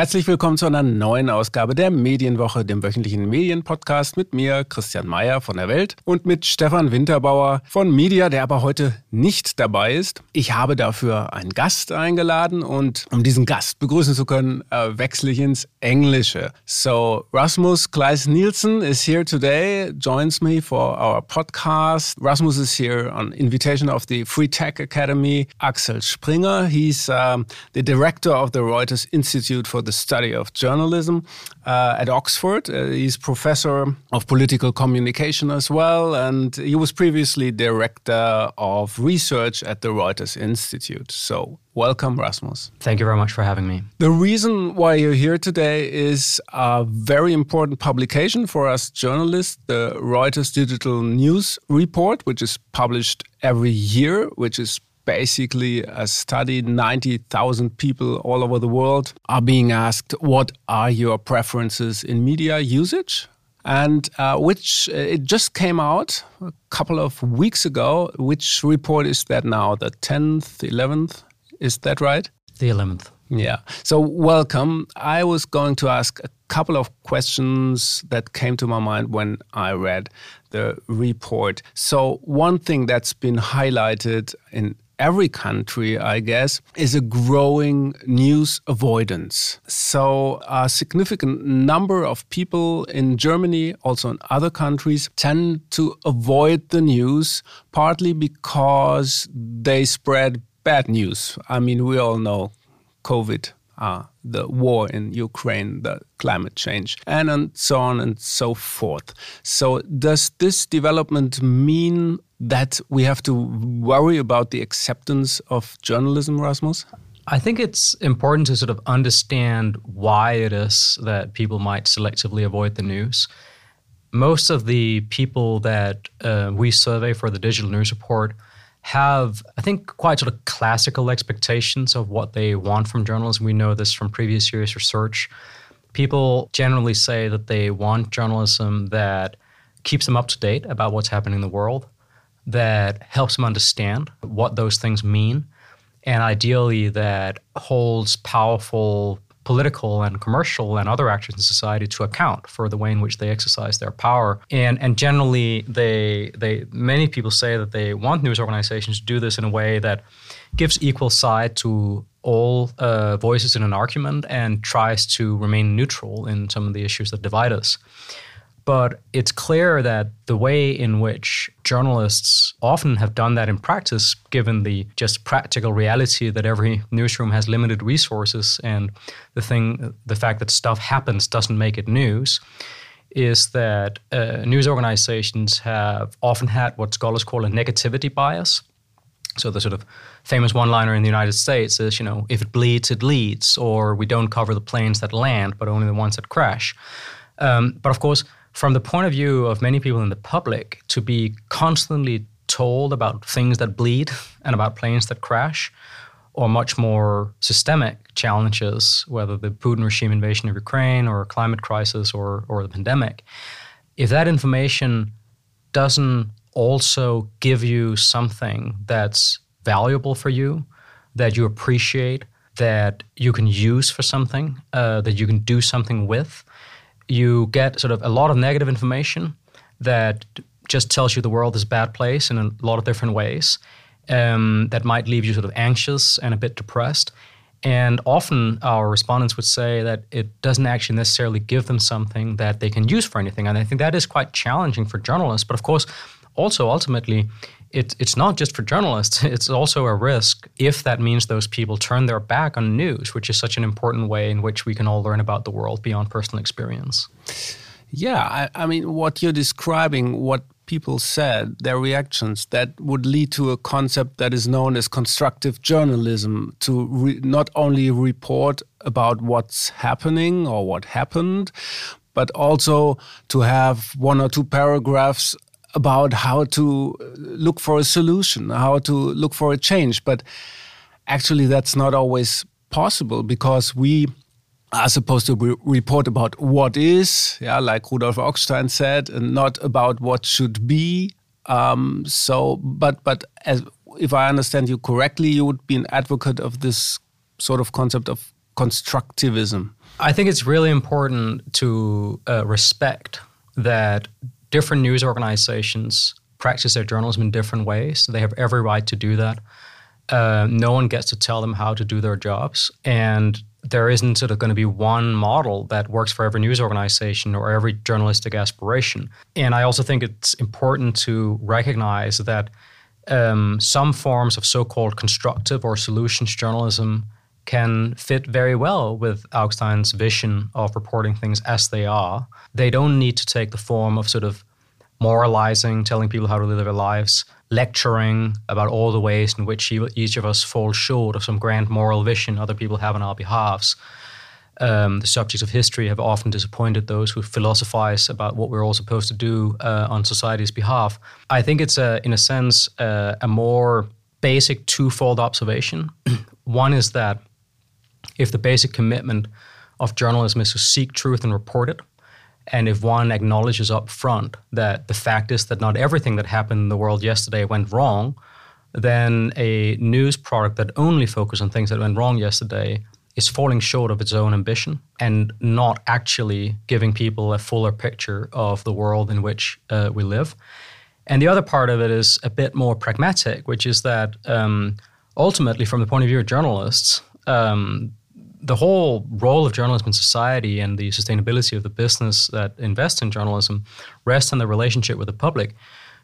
Herzlich willkommen zu einer neuen Ausgabe der Medienwoche, dem wöchentlichen Medienpodcast mit mir, Christian Mayer von der Welt und mit Stefan Winterbauer von Media, der aber heute nicht dabei ist. Ich habe dafür einen Gast eingeladen und um diesen Gast begrüßen zu können, äh, wechsle ich ins Englische. So, Rasmus Kleis Nielsen is here today, joins me for our podcast. Rasmus is here on invitation of the Free Tech Academy. Axel Springer, he's um, the director of the Reuters Institute for for the study of journalism uh, at Oxford. Uh, he's professor of political communication as well, and he was previously director of research at the Reuters Institute. So, welcome, Rasmus. Thank you very much for having me. The reason why you're here today is a very important publication for us journalists, the Reuters Digital News Report, which is published every year, which is basically a study 90,000 people all over the world are being asked what are your preferences in media usage? And uh, which uh, it just came out a couple of weeks ago which report is that now? The 10th 11th is that right? The 11th yeah. So welcome. I was going to ask a couple of questions that came to my mind when i read the report. So one thing that's been highlighted in every country, I guess, is a growing news avoidance. So, a significant number of people in Germany, also in other countries, tend to avoid the news, partly because they spread bad news. I mean, we all know COVID uh, the war in Ukraine, the climate change, and, and so on and so forth. So, does this development mean that we have to worry about the acceptance of journalism, Rasmus? I think it's important to sort of understand why it is that people might selectively avoid the news. Most of the people that uh, we survey for the digital news report have, I think, quite sort of classical expectations of what they want from journalism. We know this from previous years' research. People generally say that they want journalism that keeps them up to date about what's happening in the world, that helps them understand what those things mean, and ideally that holds powerful political and commercial and other actors in society to account for the way in which they exercise their power. And and generally they they many people say that they want news organizations to do this in a way that gives equal side to all uh, voices in an argument and tries to remain neutral in some of the issues that divide us. But it's clear that the way in which journalists often have done that in practice, given the just practical reality that every newsroom has limited resources and the thing, the fact that stuff happens doesn't make it news, is that uh, news organizations have often had what scholars call a negativity bias. So the sort of famous one-liner in the United States is, you know, if it bleeds, it leads, or we don't cover the planes that land, but only the ones that crash. Um, but of course, from the point of view of many people in the public, to be constantly told about things that bleed and about planes that crash, or much more systemic challenges, whether the Putin regime invasion of Ukraine or climate crisis or, or the pandemic, if that information doesn't also give you something that's valuable for you, that you appreciate, that you can use for something, uh, that you can do something with, you get sort of a lot of negative information that just tells you the world is a bad place in a lot of different ways. Um, that might leave you sort of anxious and a bit depressed. And often our respondents would say that it doesn't actually necessarily give them something that they can use for anything. And I think that is quite challenging for journalists. But of course, also ultimately, it, it's not just for journalists, it's also a risk if that means those people turn their back on news, which is such an important way in which we can all learn about the world beyond personal experience. Yeah, I, I mean, what you're describing, what people said, their reactions, that would lead to a concept that is known as constructive journalism to not only report about what's happening or what happened, but also to have one or two paragraphs about how to look for a solution, how to look for a change. But actually, that's not always possible because we are supposed to re report about what is, yeah, like Rudolf Augstein said, and not about what should be. Um, so, but but as if I understand you correctly, you would be an advocate of this sort of concept of constructivism? I think it's really important to uh, respect that different news organizations practice their journalism in different ways. They have every right to do that. Uh, no one gets to tell them how to do their jobs. And there isn't sort of going to be one model that works for every news organization or every journalistic aspiration. And I also think it's important to recognize that um, some forms of so called constructive or solutions journalism can fit very well with Augstein's vision of reporting things as they are. They don't need to take the form of sort of moralizing, telling people how to live their lives, lecturing about all the ways in which each of us falls short of some grand moral vision other people have on our behalves. Um, the subjects of history have often disappointed those who philosophize about what we're all supposed to do uh, on society's behalf. I think it's, a, in a sense, uh, a more basic twofold observation. One is that if the basic commitment of journalism is to seek truth and report it, and if one acknowledges up front that the fact is that not everything that happened in the world yesterday went wrong, then a news product that only focuses on things that went wrong yesterday is falling short of its own ambition and not actually giving people a fuller picture of the world in which uh, we live. And the other part of it is a bit more pragmatic, which is that um, ultimately, from the point of view of journalists, um, the whole role of journalism in society and the sustainability of the business that invests in journalism rests on the relationship with the public.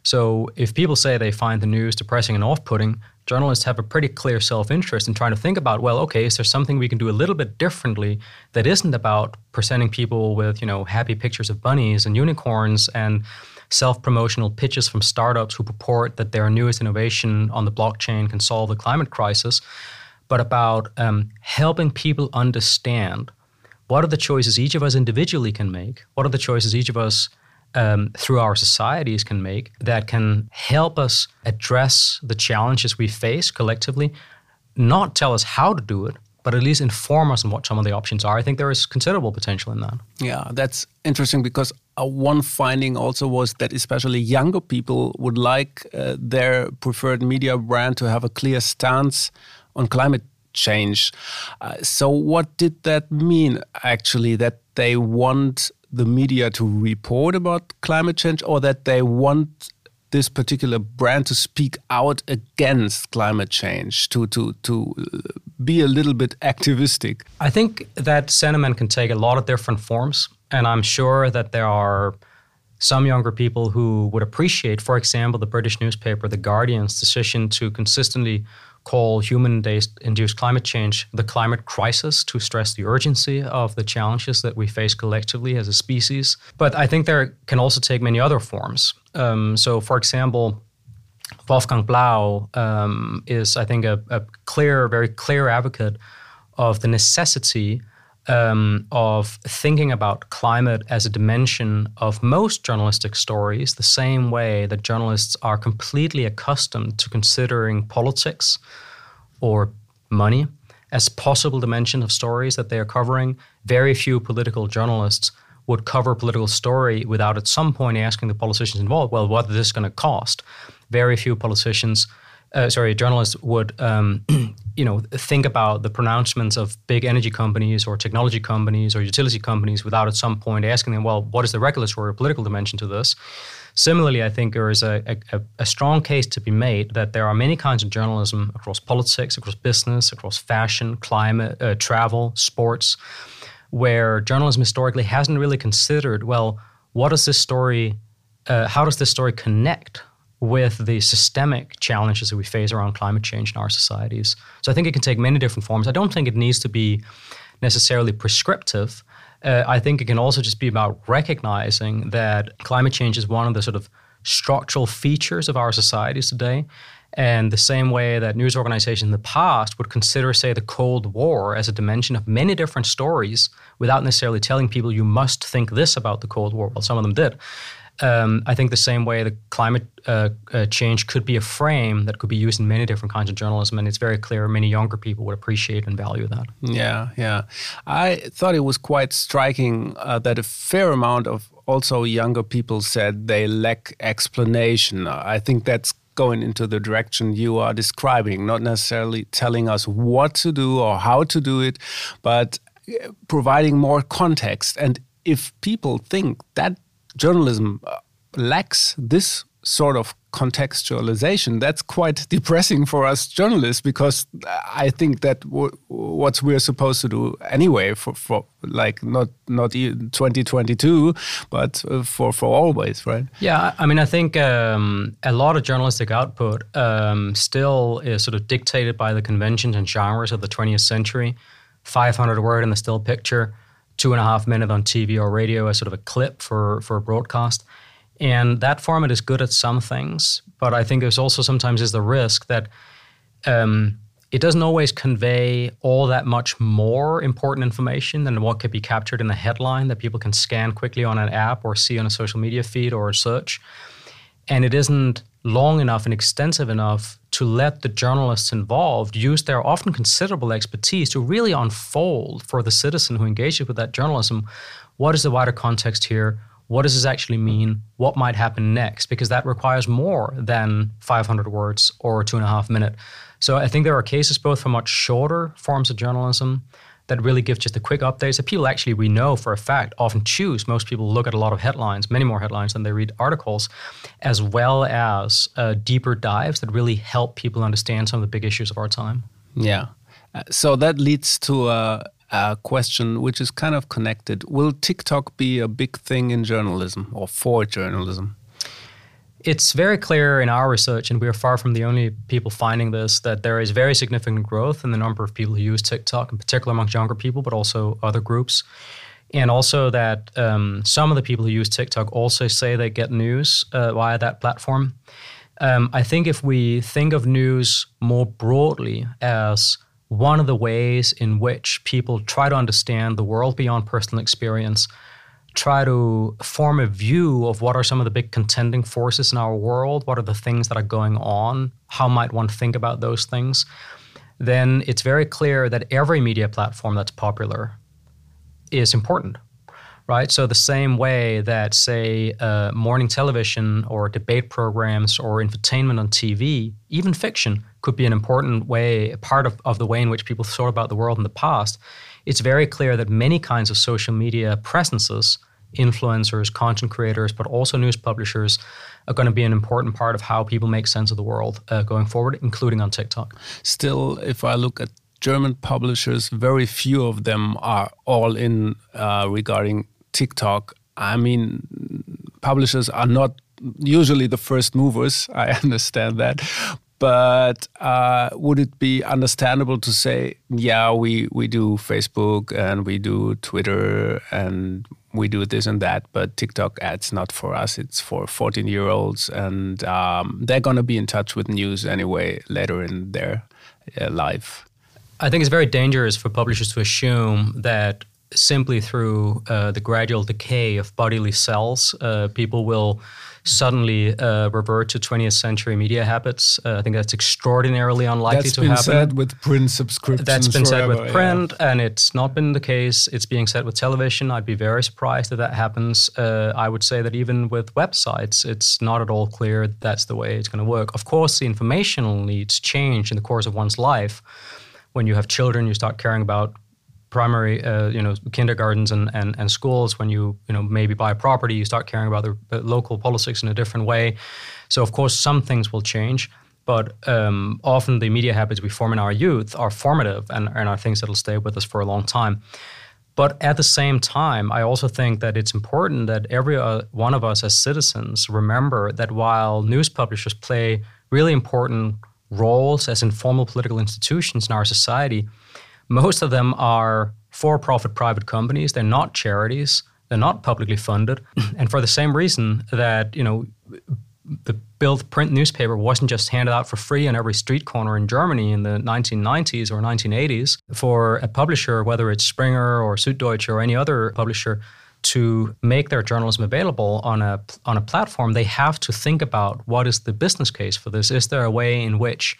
So if people say they find the news depressing and off-putting, journalists have a pretty clear self-interest in trying to think about, well, okay, is there something we can do a little bit differently that isn't about presenting people with, you know, happy pictures of bunnies and unicorns and self-promotional pitches from startups who purport that their newest innovation on the blockchain can solve the climate crisis but about um, helping people understand what are the choices each of us individually can make, what are the choices each of us um, through our societies can make that can help us address the challenges we face collectively, not tell us how to do it, but at least inform us on what some of the options are. I think there is considerable potential in that. Yeah, that's interesting because uh, one finding also was that especially younger people would like uh, their preferred media brand to have a clear stance on climate change. Uh, so, what did that mean actually? That they want the media to report about climate change, or that they want this particular brand to speak out against climate change, to to to be a little bit activistic? I think that sentiment can take a lot of different forms, and I'm sure that there are some younger people who would appreciate, for example, the British newspaper The Guardian's decision to consistently call human induced climate change the climate crisis to stress the urgency of the challenges that we face collectively as a species. But I think there can also take many other forms. Um, so, for example, Wolfgang Blau um, is, I think, a, a, clear, very clear advocate of the necessity um, of thinking about climate as a dimension of most journalistic stories, the same way that journalists are completely accustomed to considering politics or money as possible dimension of stories that they are covering. Very few political journalists would cover a political story without at some point asking the politicians involved, well, what is this going to cost? Very few politicians uh, sorry, journalists would, um, you know, think about the pronouncements of big energy companies or technology companies or utility companies without at some point asking them, well, what is the regulatory or political dimension to this? Similarly, I think there is a, a, a strong case to be made that there are many kinds of journalism across politics, across business, across fashion, climate, uh, travel, sports, where journalism historically hasn't really considered, well, what does this story, uh, how does this story connect with the systemic challenges that we face around climate change in our societies. So I think it can take many different forms. I don't think it needs to be necessarily prescriptive. Uh, I think it can also just be about recognizing that climate change is one of the sort of structural features of our societies today. And the same way that news organizations in the past would consider, say, the Cold War as a dimension of many different stories without necessarily telling people you must think this about the Cold War. Well, some of them did. Um, I think the same way the climate uh, uh, change could be a frame that could be used in many different kinds of journalism, and it's very clear many younger people would appreciate and value that. Yeah, yeah. I thought it was quite striking uh, that a fair amount of also younger people said they lack explanation. I think that's going into the direction you are describing, not necessarily telling us what to do or how to do it, but uh, providing more context. And if people think that journalism uh, lacks this sort of contextualization, that's quite depressing for us journalists because I think that what we're supposed to do anyway for, for like not not 2022, but uh, for for always, right? Yeah, I mean, I think um, a lot of journalistic output um, still is sort of dictated by the conventions and genres of the 20th century. 500 word in the still picture, two and a half minute on TV or radio as sort of a clip for for a broadcast. And that format is good at some things, but I think there's also sometimes is the risk that um, it doesn't always convey all that much more important information than what could be captured in a headline that people can scan quickly on an app or see on a social media feed or a search. And it isn't long enough and extensive enough to let the journalists involved use their often considerable expertise to really unfold for the citizen who engages with that journalism what is the wider context here? what does this actually mean? What might happen next? Because that requires more than 500 words or two and a half minute. So I think there are cases both for much shorter forms of journalism that really give just a quick updates that people actually we know for a fact often choose. Most people look at a lot of headlines, many more headlines than they read articles, as well as uh, deeper dives that really help people understand some of the big issues of our time. Yeah. Uh, so that leads to uh, a question which is kind of connected. Will TikTok be a big thing in journalism or for journalism? It's very clear in our research, and we are far from the only people finding this, that there is very significant growth in the number of people who use TikTok, in particular amongst younger people, but also other groups. And also that um, some of the people who use TikTok also say they get news uh, via that platform. Um, I think if we think of news more broadly as one of the ways in which people try to understand the world beyond personal experience, try to form a view of what are some of the big contending forces in our world, what are the things that are going on, how might one think about those things, then it's very clear that every media platform that's popular is important right? So the same way that, say, uh, morning television or debate programs or infotainment on TV, even fiction, could be an important way, a part of, of the way in which people thought about the world in the past. It's very clear that many kinds of social media presences, influencers, content creators, but also news publishers, are going to be an important part of how people make sense of the world uh, going forward, including on TikTok. Still, if I look at German publishers, very few of them are all in uh, regarding TikTok, I mean, publishers are not usually the first movers. I understand that. But uh, would it be understandable to say, yeah, we, we do Facebook and we do Twitter and we do this and that, but TikTok ads not for us. It's for 14 year olds, and um, they're going to be in touch with news anyway later in their uh, life. I think it's very dangerous for publishers to assume that simply through uh, the gradual decay of bodily cells, uh, people will suddenly uh, revert to 20th century media habits. Uh, I think that's extraordinarily unlikely that's to happen. That's been said with print subscriptions. That's been forever, said with print, yeah. and it's not been the case. It's being said with television. I'd be very surprised if that happens. Uh, I would say that even with websites, it's not at all clear that that's the way it's going to work. Of course, the informational needs change in the course of one's life. When you have children, you start caring about primary, uh, you know, kindergartens and, and, and schools, when you, you know, maybe buy property, you start caring about the local politics in a different way. So, of course, some things will change. But um, often the media habits we form in our youth are formative and, and are things that will stay with us for a long time. But at the same time, I also think that it's important that every uh, one of us as citizens remember that while news publishers play really important roles as informal political institutions in our society, most of them are for profit private companies. They're not charities. They're not publicly funded. and for the same reason that, you know, the Bild print newspaper wasn't just handed out for free on every street corner in Germany in the 1990s or 1980s. For a publisher, whether it's Springer or Süddeutsche or any other publisher, to make their journalism available on a on a platform, they have to think about what is the business case for this. Is there a way in which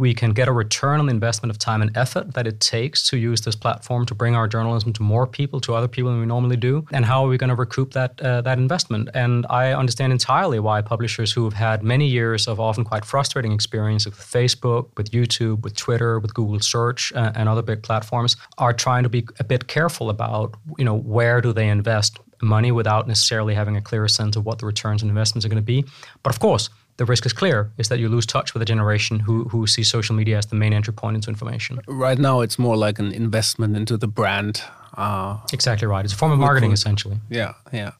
we can get a return on the investment of time and effort that it takes to use this platform to bring our journalism to more people, to other people than we normally do, and how are we going to recoup that uh, that investment? And I understand entirely why publishers who have had many years of often quite frustrating experience with Facebook, with YouTube, with Twitter, with Google Search, uh, and other big platforms are trying to be a bit careful about you know where do they invest money without necessarily having a clearer sense of what the returns on investments are going to be. But of course, the risk is clear is that you lose touch with a generation who, who sees social media as the main entry point into information. Right now, it's more like an investment into the brand. Uh, exactly right. It's a form of marketing, essentially. Yeah, yeah.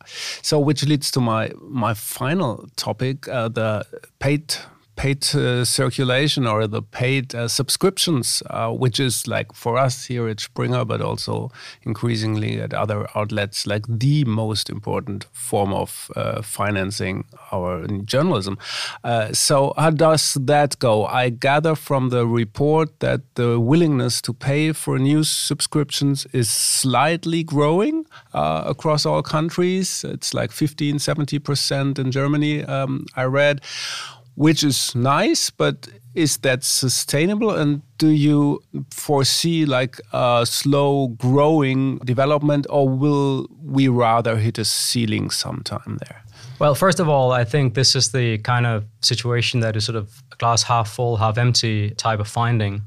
So, which leads to my my final topic: uh, the paid paid uh, circulation or the paid uh, subscriptions, uh, which is like for us here at Springer, but also increasingly at other outlets, like the most important form of financing our journalism. So, how does that go? I gather from the report that the willingness to pay for news subscriptions is slightly growing uh, across all countries. It's like 15, 70% in Germany, um, I read which is nice, but is that sustainable? And do you foresee like a slow growing development, or will we rather hit a ceiling sometime there? Well, first of all, I think this is the kind of situation that is sort of a glass half full, half empty type of finding.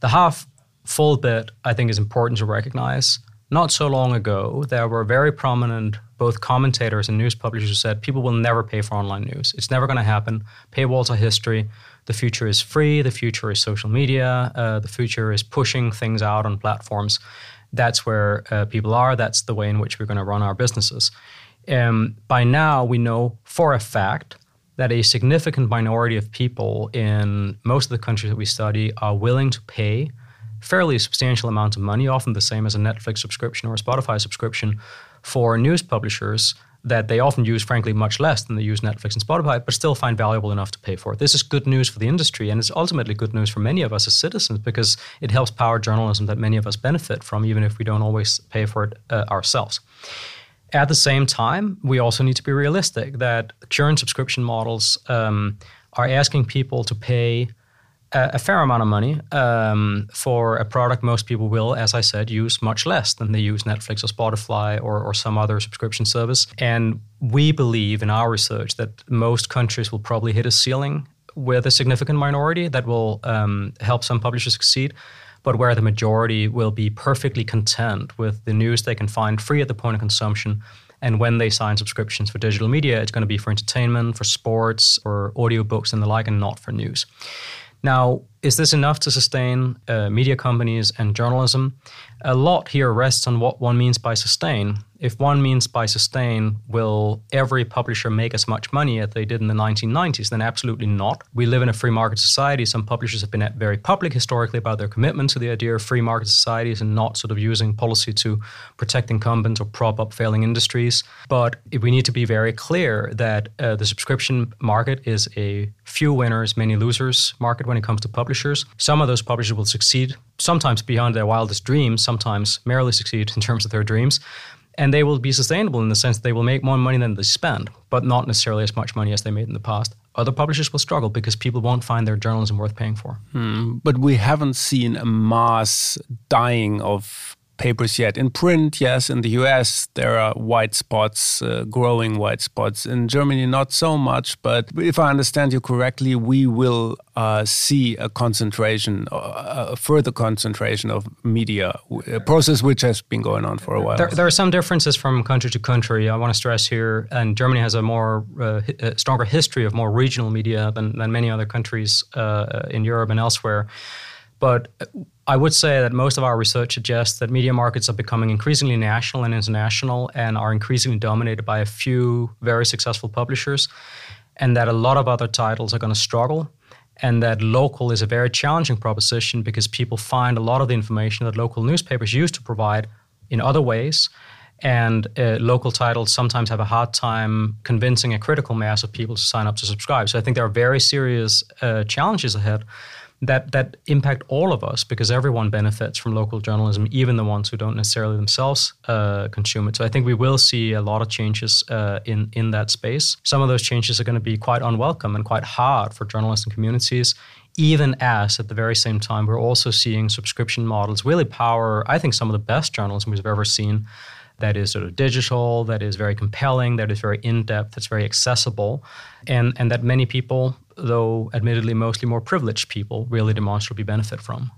The half full bit, I think, is important to recognize. Not so long ago, there were very prominent both commentators and news publishers said people will never pay for online news. It's never going to happen. Paywalls are history. The future is free. The future is social media. Uh, the future is pushing things out on platforms. That's where uh, people are. That's the way in which we're going to run our businesses. Um, by now, we know for a fact that a significant minority of people in most of the countries that we study are willing to pay fairly substantial amounts of money, often the same as a Netflix subscription or a Spotify subscription, for news publishers that they often use, frankly, much less than they use Netflix and Spotify, but still find valuable enough to pay for it. This is good news for the industry, and it's ultimately good news for many of us as citizens because it helps power journalism that many of us benefit from, even if we don't always pay for it uh, ourselves. At the same time, we also need to be realistic that current subscription models um, are asking people to pay a, fair amount of money um, for a product most people will, as I said, use much less than they use Netflix or Spotify or, or some other subscription service. And we believe in our research that most countries will probably hit a ceiling with a significant minority that will um, help some publishers succeed but where the majority will be perfectly content with the news they can find free at the point of consumption. And when they sign subscriptions for digital media, it's going to be for entertainment, for sports, or audiobooks and the like, and not for news. Now, is this enough to sustain uh, media companies and journalism? A lot here rests on what one means by sustain. If one means by sustain, will every publisher make as much money as they did in the 1990s? Then absolutely not. We live in a free market society. Some publishers have been very public historically about their commitment to the idea of free market societies and not sort of using policy to protect incumbents or prop up failing industries. But we need to be very clear that uh, the subscription market is a few winners, many losers market when it comes to publishers. Some of those publishers will succeed, sometimes beyond their wildest dreams, sometimes merely succeed in terms of their dreams and they will be sustainable in the sense that they will make more money than they spend, but not necessarily as much money as they made in the past. Other publishers will struggle because people won't find their journalism worth paying for. Hmm, but we haven't seen a mass dying of papers yet. In print, yes. In the US, there are white spots, uh, growing white spots. In Germany, not so much. But if I understand you correctly, we will uh, see a concentration, uh, a further concentration of media, a process which has been going on for a while. There, there are some differences from country to country. I want to stress here, and Germany has a more uh, stronger history of more regional media than, than many other countries uh, in Europe and elsewhere. But I would say that most of our research suggests that media markets are becoming increasingly national and international and are increasingly dominated by a few very successful publishers, and that a lot of other titles are going to struggle. And that local is a very challenging proposition because people find a lot of the information that local newspapers used to provide in other ways. And uh, local titles sometimes have a hard time convincing a critical mass of people to sign up to subscribe. So I think there are very serious uh, challenges ahead that that impact all of us because everyone benefits from local journalism, even the ones who don't necessarily themselves uh, consume it. So I think we will see a lot of changes uh, in in that space. Some of those changes are going to be quite unwelcome and quite hard for journalists and communities, even as at the very same time we're also seeing subscription models really power, I think, some of the best journalism we've ever seen. That is sort of digital, that is very compelling, that is very in depth, that's very accessible, and, and that many people, though admittedly mostly more privileged people, really demonstrably benefit from.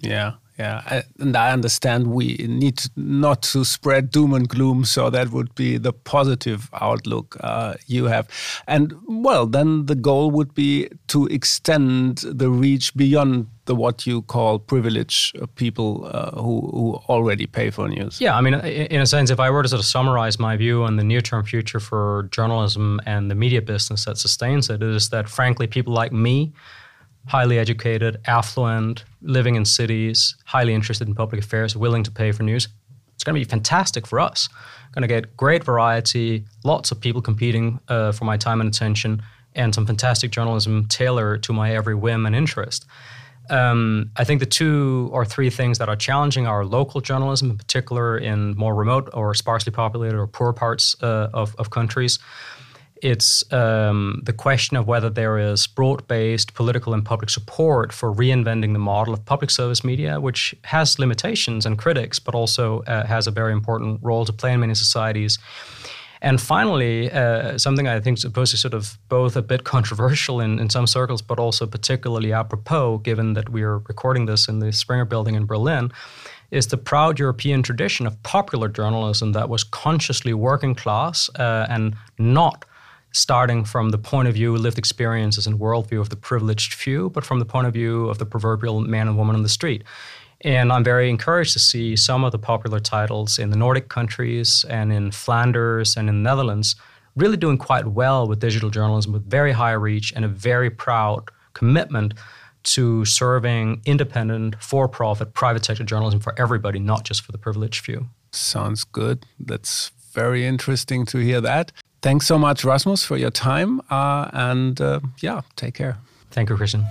Yeah, yeah, I, and I understand we need not to spread doom and gloom, so that would be the positive outlook uh, you have. And well, then the goal would be to extend the reach beyond the what you call privileged uh, people uh, who, who already pay for news. Yeah, I mean, in a sense, if I were to sort of summarize my view on the near term future for journalism and the media business that sustains it, is that frankly, people like me highly educated, affluent, living in cities, highly interested in public affairs, willing to pay for news. It's going to be fantastic for us. Going to get great variety, lots of people competing uh, for my time and attention, and some fantastic journalism tailored to my every whim and interest. Um, I think the two or three things that are challenging our local journalism, in particular in more remote or sparsely populated or poor parts uh, of, of countries, it's um, the question of whether there is broad based political and public support for reinventing the model of public service media, which has limitations and critics, but also uh, has a very important role to play in many societies. And finally, uh, something I think is supposed to sort of both a bit controversial in, in some circles, but also particularly apropos, given that we are recording this in the Springer Building in Berlin, is the proud European tradition of popular journalism that was consciously working class uh, and not starting from the point of view, lived experiences, and worldview of the privileged few, but from the point of view of the proverbial man and woman on the street. And I'm very encouraged to see some of the popular titles in the Nordic countries and in Flanders and in the Netherlands really doing quite well with digital journalism with very high reach and a very proud commitment to serving independent, for profit, private sector journalism for everybody, not just for the privileged few. Sounds good. That's very interesting to hear that. Thanks so much, Rasmus, for your time. Uh, and uh, yeah, take care. Thank you, Christian.